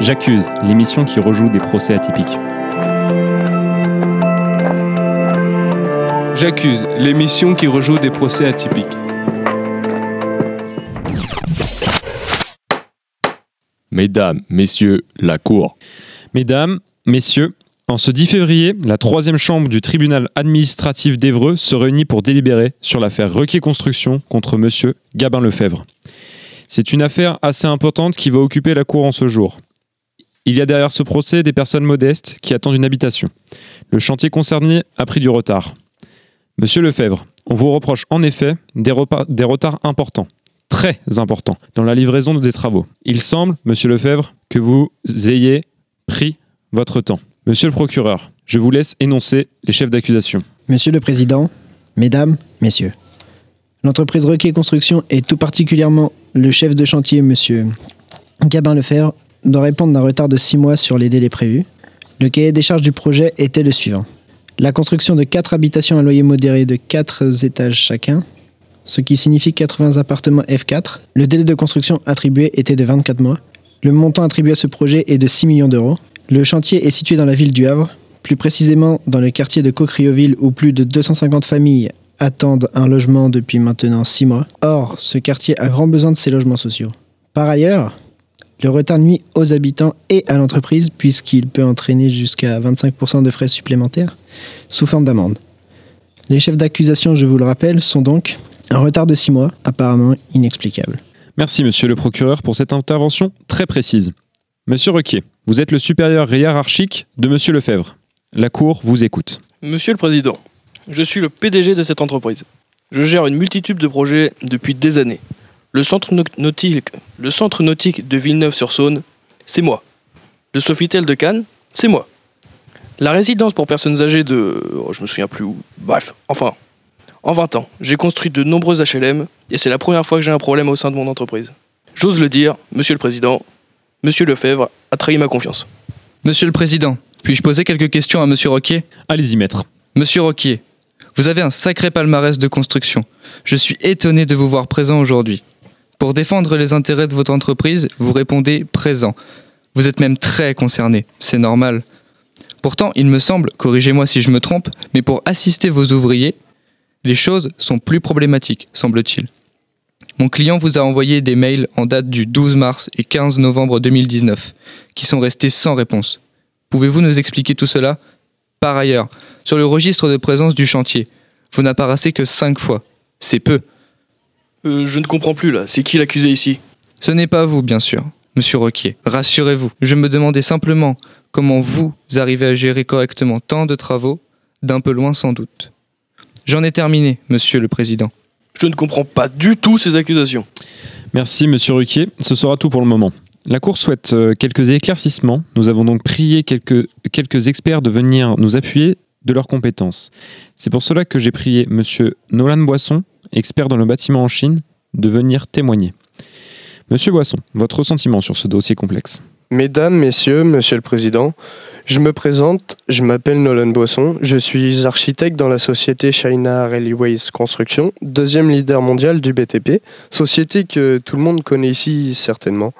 J'accuse, l'émission qui rejoue des procès atypiques. J'accuse, l'émission qui rejoue des procès atypiques. Mesdames, messieurs, la cour. Mesdames, messieurs, en ce 10 février, la troisième chambre du tribunal administratif d'Evreux se réunit pour délibérer sur l'affaire Requier Construction contre monsieur Gabin Lefebvre. C'est une affaire assez importante qui va occuper la cour en ce jour. Il y a derrière ce procès des personnes modestes qui attendent une habitation. Le chantier concerné a pris du retard. Monsieur Lefebvre, on vous reproche en effet des, retards importants, très importants, dans la livraison des travaux. Il semble, monsieur Lefebvre, que vous ayez pris votre temps. Monsieur le procureur, je vous laisse énoncer les chefs d'accusation. Monsieur le Président, Mesdames, Messieurs, l'entreprise Requet Construction et tout particulièrement le chef de chantier, Monsieur Gabin Lefebvre, doit répondre d'un retard de 6 mois sur les délais prévus. Le cahier des charges du projet était le suivant. La construction de 4 habitations à loyer modéré de 4 étages chacun, ce qui signifie 80 appartements F4. Le délai de construction attribué était de 24 mois. Le montant attribué à ce projet est de 6 millions d'euros. Le chantier est situé dans la ville du Havre, plus précisément dans le quartier de Cocrioville où plus de 250 familles attendent un logement depuis maintenant 6 mois. Or, ce quartier a grand besoin de ces logements sociaux. Par ailleurs, le retard nuit aux habitants et à l'entreprise puisqu'il peut entraîner jusqu'à 25% de frais supplémentaires sous forme d'amende. Les chefs d'accusation, je vous le rappelle, sont donc un retard de 6 mois, apparemment inexplicable. Merci, monsieur le procureur, pour cette intervention très précise. Monsieur Requier, vous êtes le supérieur hiérarchique de monsieur Lefebvre. La Cour vous écoute. Monsieur le Président, je suis le PDG de cette entreprise. Je gère une multitude de projets depuis des années. Le centre nautique, le centre nautique de Villeneuve-sur-Saône, c'est moi. Le Sofitel de Cannes, c'est moi. La résidence pour personnes âgées de... oh, je me souviens plus où. Bref, enfin. En 20 ans, j'ai construit de nombreuses HLM et c'est la première fois que j'ai un problème au sein de mon entreprise. J'ose le dire, Monsieur le Président, Monsieur Lefebvre a trahi ma confiance. Monsieur le Président, puis-je poser quelques questions à Monsieur Roquier? Allez-y, maître. Monsieur Roquier, vous avez un sacré palmarès de construction. Je suis étonné de vous voir présent aujourd'hui. Pour défendre les intérêts de votre entreprise, vous répondez présent. Vous êtes même très concerné, c'est normal. Pourtant, il me semble, corrigez-moi si je me trompe, mais pour assister vos ouvriers, les choses sont plus problématiques, semble-t-il. Mon client vous a envoyé des mails en date du 12 mars et 15 novembre 2019, qui sont restés sans réponse. Pouvez-vous nous expliquer tout cela? Par ailleurs, sur le registre de présence du chantier, vous n'apparaissez que 5 fois. C'est peu. Euh, je ne comprends plus là, c'est qui l'accusé ici? Ce n'est pas vous, bien sûr, monsieur Roquier. Rassurez-vous, je me demandais simplement comment vous arrivez à gérer correctement tant de travaux, d'un peu loin sans doute. J'en ai terminé, monsieur le président. Je ne comprends pas du tout ces accusations. Merci, monsieur Ruquier. Ce sera tout pour le moment. La Cour souhaite euh, quelques éclaircissements. Nous avons donc prié quelques, quelques experts de venir nous appuyer de leurs compétences. C'est pour cela que j'ai prié monsieur Nolan Boisson, expert dans le bâtiment en Chine, de venir témoigner. Monsieur Boisson, votre ressentiment sur ce dossier complexe Mesdames, Messieurs, Monsieur le Président, je me présente, je m'appelle Nolan Boisson, je suis architecte dans la société China Railways Construction, deuxième leader mondial du BTP, société que tout le monde connaît ici certainement.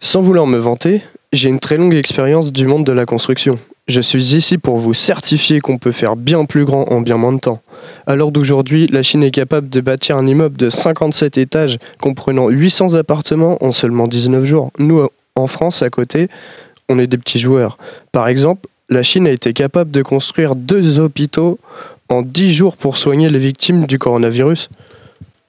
Sans vouloir me vanter, j'ai une très longue expérience du monde de la construction. Je suis ici pour vous certifier qu'on peut faire bien plus grand en bien moins de temps. À l'heure d'aujourd'hui, la Chine est capable de bâtir un immeuble de 57 étages comprenant 800 appartements en seulement 19 jours. Nous, en France, à côté, on est des petits joueurs. Par exemple, la Chine a été capable de construire deux hôpitaux en 10 jours pour soigner les victimes du coronavirus.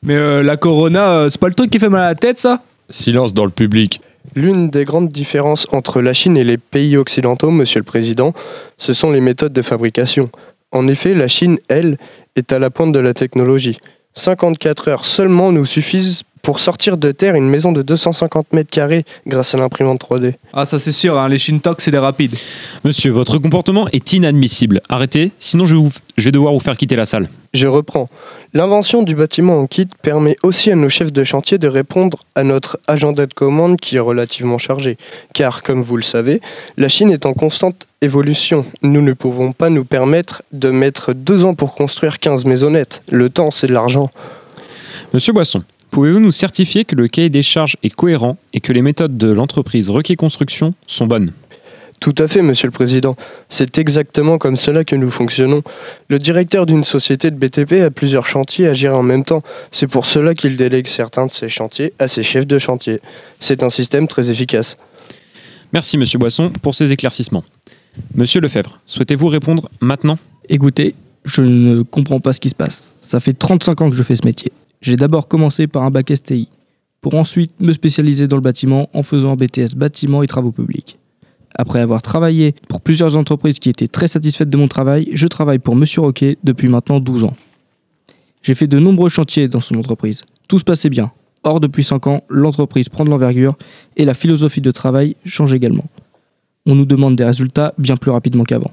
Mais euh, la corona, euh, c'est pas le truc qui fait mal à la tête, ça? Silence dans le public. L'une des grandes différences entre la Chine et les pays occidentaux, Monsieur le Président, ce sont les méthodes de fabrication. En effet, la Chine, elle, est à la pointe de la technologie. 54 heures seulement nous suffisent pour sortir de terre une maison de 250 mètres carrés grâce à l'imprimante 3D. Ah, ça c'est sûr, hein, les Shintok, c'est des rapides. Monsieur, votre comportement est inadmissible. Arrêtez, sinon je, vais vous- je vais devoir vous faire quitter la salle. Je reprends. L'invention du bâtiment en kit permet aussi à nos chefs de chantier de répondre à notre agenda de commande qui est relativement chargé. Car, comme vous le savez, la Chine est en constante évolution. Nous ne pouvons pas nous permettre de mettre deux ans pour construire 15 maisonnettes. Le temps, c'est de l'argent. Monsieur Boisson, Pouvez-vous nous certifier que le cahier des charges est cohérent et que les méthodes de l'entreprise Requet Construction sont bonnes? Tout à fait, Monsieur le Président. C'est exactement comme cela que nous fonctionnons. Le directeur d'une société de BTP a plusieurs chantiers à gérer en même temps. C'est pour cela qu'il délègue certains de ses chantiers à ses chefs de chantier. C'est un système très efficace. Merci Monsieur Boisson pour ces éclaircissements. Monsieur Lefebvre, souhaitez-vous répondre maintenant? Écoutez, je ne comprends pas ce qui se passe. Ça fait 35 ans que je fais ce métier. J'ai d'abord commencé par un bac STI, pour ensuite me spécialiser dans le bâtiment en faisant un BTS bâtiment et travaux publics. Après avoir travaillé pour plusieurs entreprises qui étaient très satisfaites de mon travail, je travaille pour Monsieur Roquet depuis maintenant 12 ans. J'ai fait de nombreux chantiers dans son entreprise. Tout se passait bien. Or, depuis 5 ans, l'entreprise prend de l'envergure et la philosophie de travail change également. On nous demande des résultats bien plus rapidement qu'avant.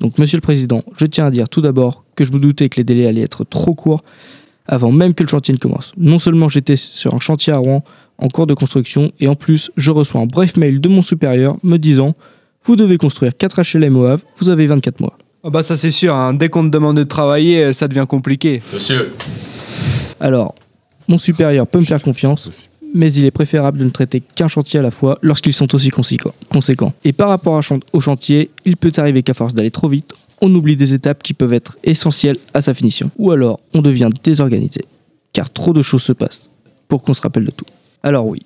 Donc, Monsieur le Président, je tiens à dire tout d'abord que je me doutais que les délais allaient être trop courts avant même que le chantier ne commence. Non seulement j'étais sur un chantier à Rouen en cours de construction, et en plus, je reçois un bref mail de mon supérieur me disant Vous devez construire 4 HLM au Havre, vous avez 24 mois. Ah bah ça c'est sûr, hein. dès qu'on te demande de travailler, ça devient compliqué. Monsieur. Alors, mon supérieur peut me faire confiance, mais il est préférable de ne traiter qu'un chantier à la fois lorsqu'ils sont aussi conséquents. Et par rapport au chantier, il peut arriver qu'à force d'aller trop vite, on oublie des étapes qui peuvent être essentielles à sa finition. Ou alors, on devient désorganisé, car trop de choses se passent pour qu'on se rappelle de tout. Alors oui,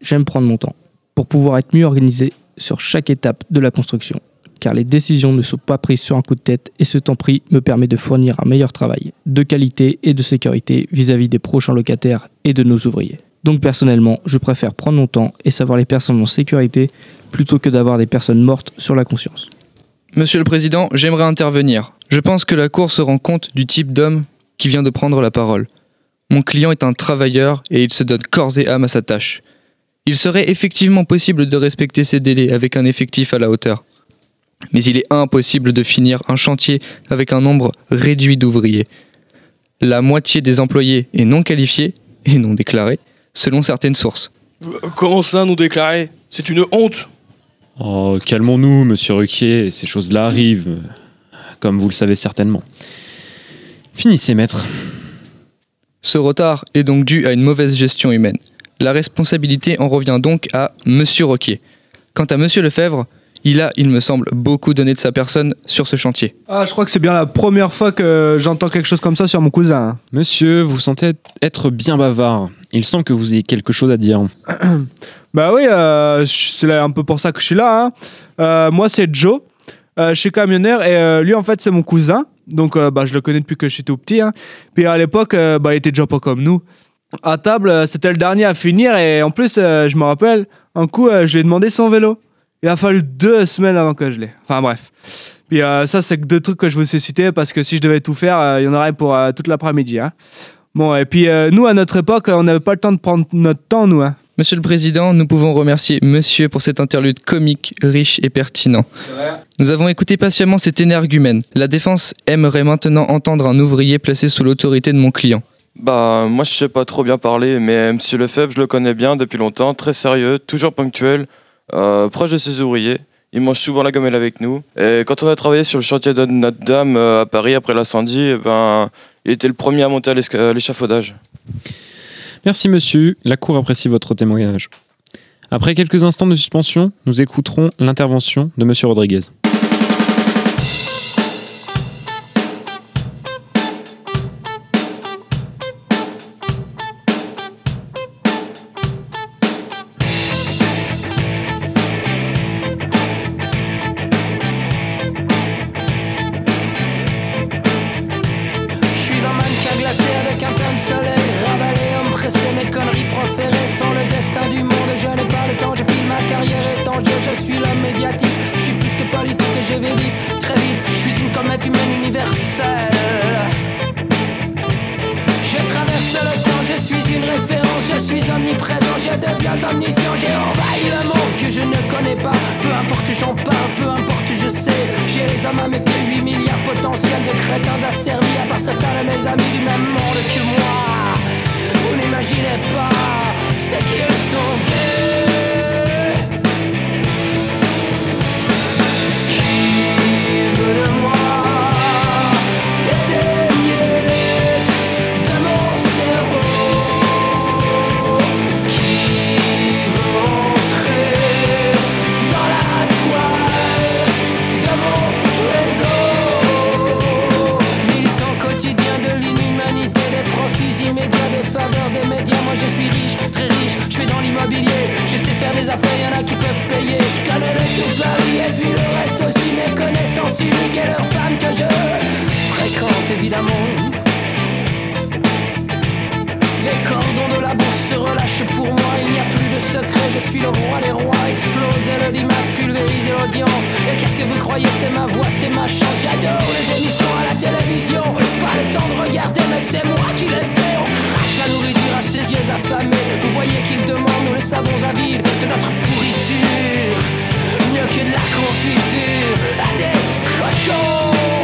j'aime prendre mon temps pour pouvoir être mieux organisé sur chaque étape de la construction, car les décisions ne sont pas prises sur un coup de tête et ce temps pris me permet de fournir un meilleur travail, de qualité et de sécurité vis-à-vis des prochains locataires et de nos ouvriers. Donc personnellement, je préfère prendre mon temps et savoir les personnes en sécurité plutôt que d'avoir des personnes mortes sur la conscience. Monsieur le Président, j'aimerais intervenir. Je pense que la Cour se rend compte du type d'homme qui vient de prendre la parole. Mon client est un travailleur et il se donne corps et âme à sa tâche. Il serait effectivement possible de respecter ces délais avec un effectif à la hauteur. Mais il est impossible de finir un chantier avec un nombre réduit d'ouvriers. La moitié des employés est non qualifiée et non déclarée, selon certaines sources. Comment ça, nous déclarer C'est une honte Oh, calmons-nous, monsieur Ruquier, ces choses-là arrivent, comme vous le savez certainement. Finissez, maître. Ce retard est donc dû à une mauvaise gestion humaine. La responsabilité en revient donc à Monsieur Roquier. Quant à Monsieur Lefebvre, il a, il me semble, beaucoup donné de sa personne sur ce chantier. Ah, je crois que c'est bien la première fois que j'entends quelque chose comme ça sur mon cousin. hein. Monsieur, vous sentez être bien bavard. Il semble que vous ayez quelque chose à dire. Bah oui, euh, c'est là un peu pour ça que je suis là. hein. Euh, moi, c'est Joe. Euh, je suis camionneur et euh, lui, en fait, c'est mon cousin. Donc, euh, bah, je le connais depuis que je suis tout petit. hein. Puis à l'époque, euh, bah, il était déjà pas comme nous. À table, euh, c'était le dernier à finir et en plus, je me rappelle, un coup, je lui ai demandé son vélo. Il a fallu deux semaines avant que je l'ai. Enfin bref. Puis ça, c'est que deux trucs que je vous ai cités parce que si je devais tout faire, il y en aurait pour toute l'après-midi. hein. Bon, et puis nous, à notre époque, on n'avait pas le temps de prendre notre temps, nous. hein. Monsieur le Président, nous pouvons remercier Monsieur pour cet interlude comique, riche et pertinent. Nous avons écouté patiemment cet énergumène. La défense aimerait maintenant entendre un ouvrier placé sous l'autorité de mon client. Bah, moi je sais pas trop bien parler, mais Monsieur Lefebvre, je le connais bien depuis longtemps, très sérieux, toujours ponctuel, euh, proche de ses ouvriers. Il mange souvent la gamelle avec nous. Et quand on a travaillé sur le chantier de Notre-Dame euh, à Paris après l'incendie, eh ben, il était le premier à monter à l'échafaudage. Merci, monsieur. La Cour apprécie votre témoignage. Après quelques instants de suspension, nous écouterons l'intervention de monsieur Rodriguez. J'ai envahi le monde que je ne connais pas. Peu importe j'en parle, peu importe je sais. J'ai les hommes à mes pieds, 8 milliards potentiels de crétins asservis. À part certains de mes amis du même monde que moi. Vous n'imaginez pas ce qu'ils sont que je fréquente évidemment. Les cordons de la bourse se relâchent pour moi, il n'y a plus de secret, je suis le roi des rois, exploser l'audimat, pulvériser l'audience. Et qu'est-ce que vous croyez, c'est ma voix, c'est ma chance, j'adore les émissions à la télévision. Pas le temps de regarder, mais c'est moi qui les fais. On crache la nourriture à ses yeux affamés. Vous voyez qu'il demande, nous les savons avides de notre pourriture. Mieux que de la confiture à threshold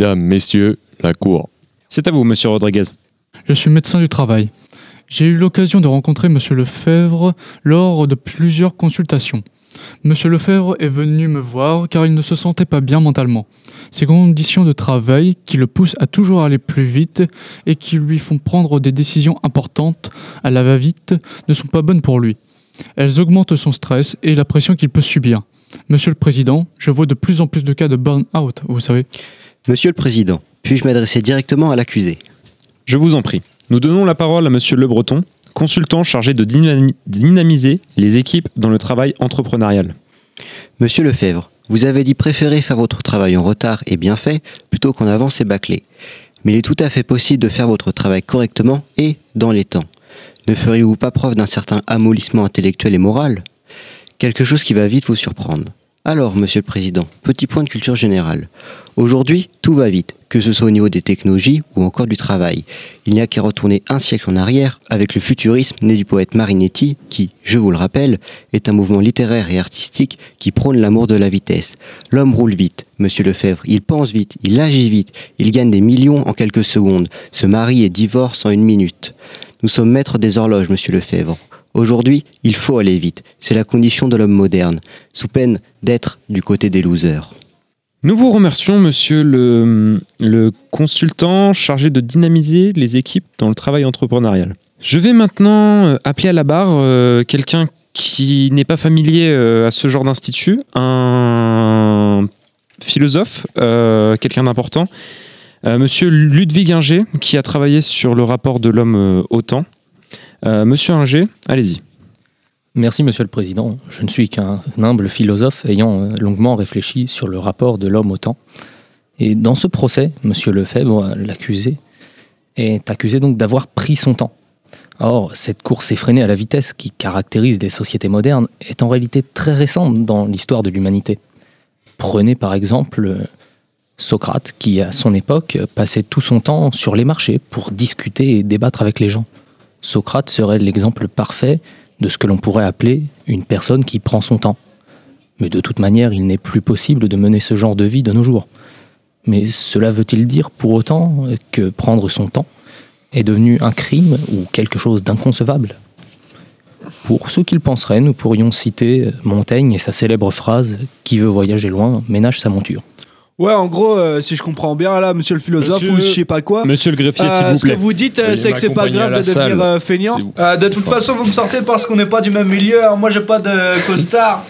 Mesdames, messieurs, la cour. C'est à vous, monsieur Rodriguez. Je suis médecin du travail. J'ai eu l'occasion de rencontrer Monsieur Lefebvre lors de plusieurs consultations. Monsieur Lefebvre est venu me voir car il ne se sentait pas bien mentalement. Ses conditions de travail, qui le poussent à toujours aller plus vite et qui lui font prendre des décisions importantes à la va-vite, ne sont pas bonnes pour lui. Elles augmentent son stress et la pression qu'il peut subir. Monsieur le Président, je vois de plus en plus de cas de burn-out, vous savez. Monsieur le Président, puis-je m'adresser directement à l'accusé Je vous en prie. Nous donnons la parole à monsieur Le Breton, consultant chargé de dynami- dynamiser les équipes dans le travail entrepreneurial. Monsieur Lefebvre, vous avez dit préférer faire votre travail en retard et bien fait plutôt qu'en avance et bâclé. Mais il est tout à fait possible de faire votre travail correctement et dans les temps. Ne feriez-vous pas preuve d'un certain amollissement intellectuel et moral? Quelque chose qui va vite vous surprendre. Alors, Monsieur le Président, petit point de culture générale. Aujourd'hui, tout va vite, que ce soit au niveau des technologies ou encore du travail. Il n'y a qu'à retourner un siècle en arrière avec le futurisme né du poète Marinetti, qui, je vous le rappelle, est un mouvement littéraire et artistique qui prône l'amour de la vitesse. L'homme roule vite, Monsieur Lefebvre, il pense vite, il agit vite, il gagne des millions en quelques secondes, se marie et divorce en une minute. Nous sommes maîtres des horloges, Monsieur Lefebvre. Aujourd'hui, il faut aller vite. C'est la condition de l'homme moderne, sous peine d'être du côté des losers. Nous vous remercions, monsieur le, consultant chargé de dynamiser les équipes dans le travail entrepreneurial. Je vais maintenant euh, appeler à la barre euh, quelqu'un qui n'est pas familier euh, à ce genre d'institut, un philosophe, quelqu'un d'important, monsieur Ludwig Inger, qui a travaillé sur le rapport de l'homme au temps. Euh, monsieur Inger, allez-y. Merci Monsieur le Président. Je ne suis qu'un humble philosophe ayant euh, longuement réfléchi sur le rapport de l'homme au temps. Et dans ce procès, Monsieur Lefebvre, l'accusé, est accusé donc d'avoir pris son temps. Or, cette course effrénée à la vitesse qui caractérise des sociétés modernes est en réalité très récente dans l'histoire de l'humanité. Prenez par exemple Socrate, qui à son époque passait tout son temps sur les marchés pour discuter et débattre avec les gens. Socrate serait l'exemple parfait de ce que l'on pourrait appeler une personne qui prend son temps. Mais de toute manière, il n'est plus possible de mener ce genre de vie de nos jours. Mais cela veut-il dire pour autant que prendre son temps est devenu un crime ou quelque chose d'inconcevable? Pour ceux qui le penseraient, nous pourrions citer Montaigne et sa célèbre phrase Qui veut voyager loin ménage sa monture. Ouais, en gros, euh, si je comprends bien, là, monsieur le philosophe Monsieur- ou je sais pas quoi. Monsieur le greffier, euh, s'il vous Ce que plaît. vous dites, euh, Veuillez c'est que c'est pas m'accompagner grave à de la devenir salle, euh, feignant. s'il vous Euh, de toute façon, vous me sortez parce qu'on n'est pas du même milieu. hein. Moi, j'ai pas de costard.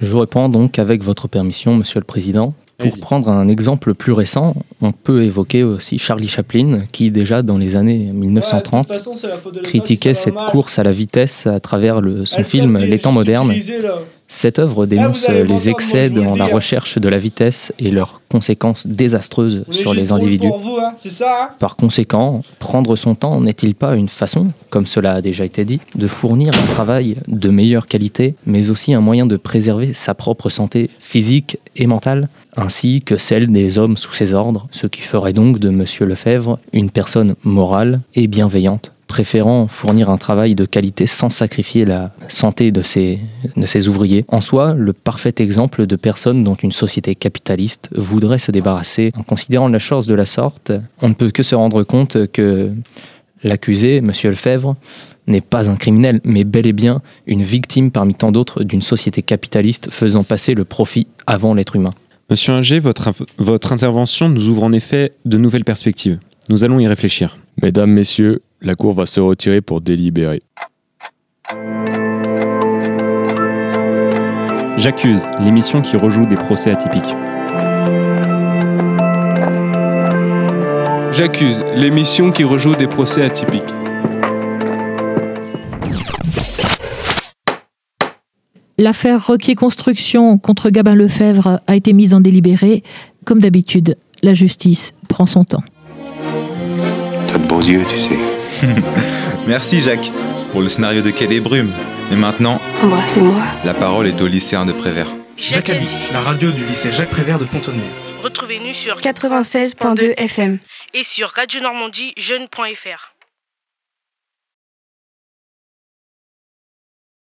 Je vous réponds donc avec votre permission, Monsieur le Président. Pour Vas-y. prendre un exemple plus récent, on peut évoquer aussi Charlie Chaplin, qui déjà dans les années 1930 critiquait cette course à la vitesse à travers le- son film Les temps modernes. Cette œuvre dénonce les excès dans la hein. recherche de la vitesse et leurs conséquences désastreuses sur les individus. vous, hein, ça hein? Par conséquent, prendre son temps n'est-il pas une façon, comme cela a déjà été dit, de fournir un travail de meilleure qualité, mais aussi un moyen de préserver sa propre santé physique et mentale, ainsi que celle des hommes sous ses ordres, ce qui ferait donc de Monsieur Lefebvre une personne morale et bienveillante? Préférant fournir un travail de qualité sans sacrifier la santé de ses, de ses ouvriers. En soi, le parfait exemple de personne dont une société capitaliste voudrait se débarrasser. En considérant la chose de la sorte, on ne peut que se rendre compte que l'accusé, M. Lefebvre, n'est pas un criminel, mais bel et bien une victime parmi tant d'autres d'une société capitaliste faisant passer le profit avant l'être humain. Monsieur Inger, votre, votre intervention nous ouvre en effet de nouvelles perspectives. Nous allons y réfléchir. Mesdames, Messieurs, la Cour va se retirer pour délibérer. J'accuse, l'émission qui rejoue des procès atypiques. J'accuse l'émission qui rejoue des procès atypiques. L'affaire Requier Construction contre Gabin Lefebvre a été mise en délibéré. Comme d'habitude, la justice prend son temps. T'as de beaux yeux, tu sais. Merci Jacques pour le scénario de Quai des Brumes. Mais maintenant, Embrassez-moi. la parole est au lycéen de Prévert. Jacques a dit, la radio du lycée Jacques Prévert de Pont-de-Mer. Retrouvez-nous sur 96.2 FM et sur Radio Normandie Jeune.fr.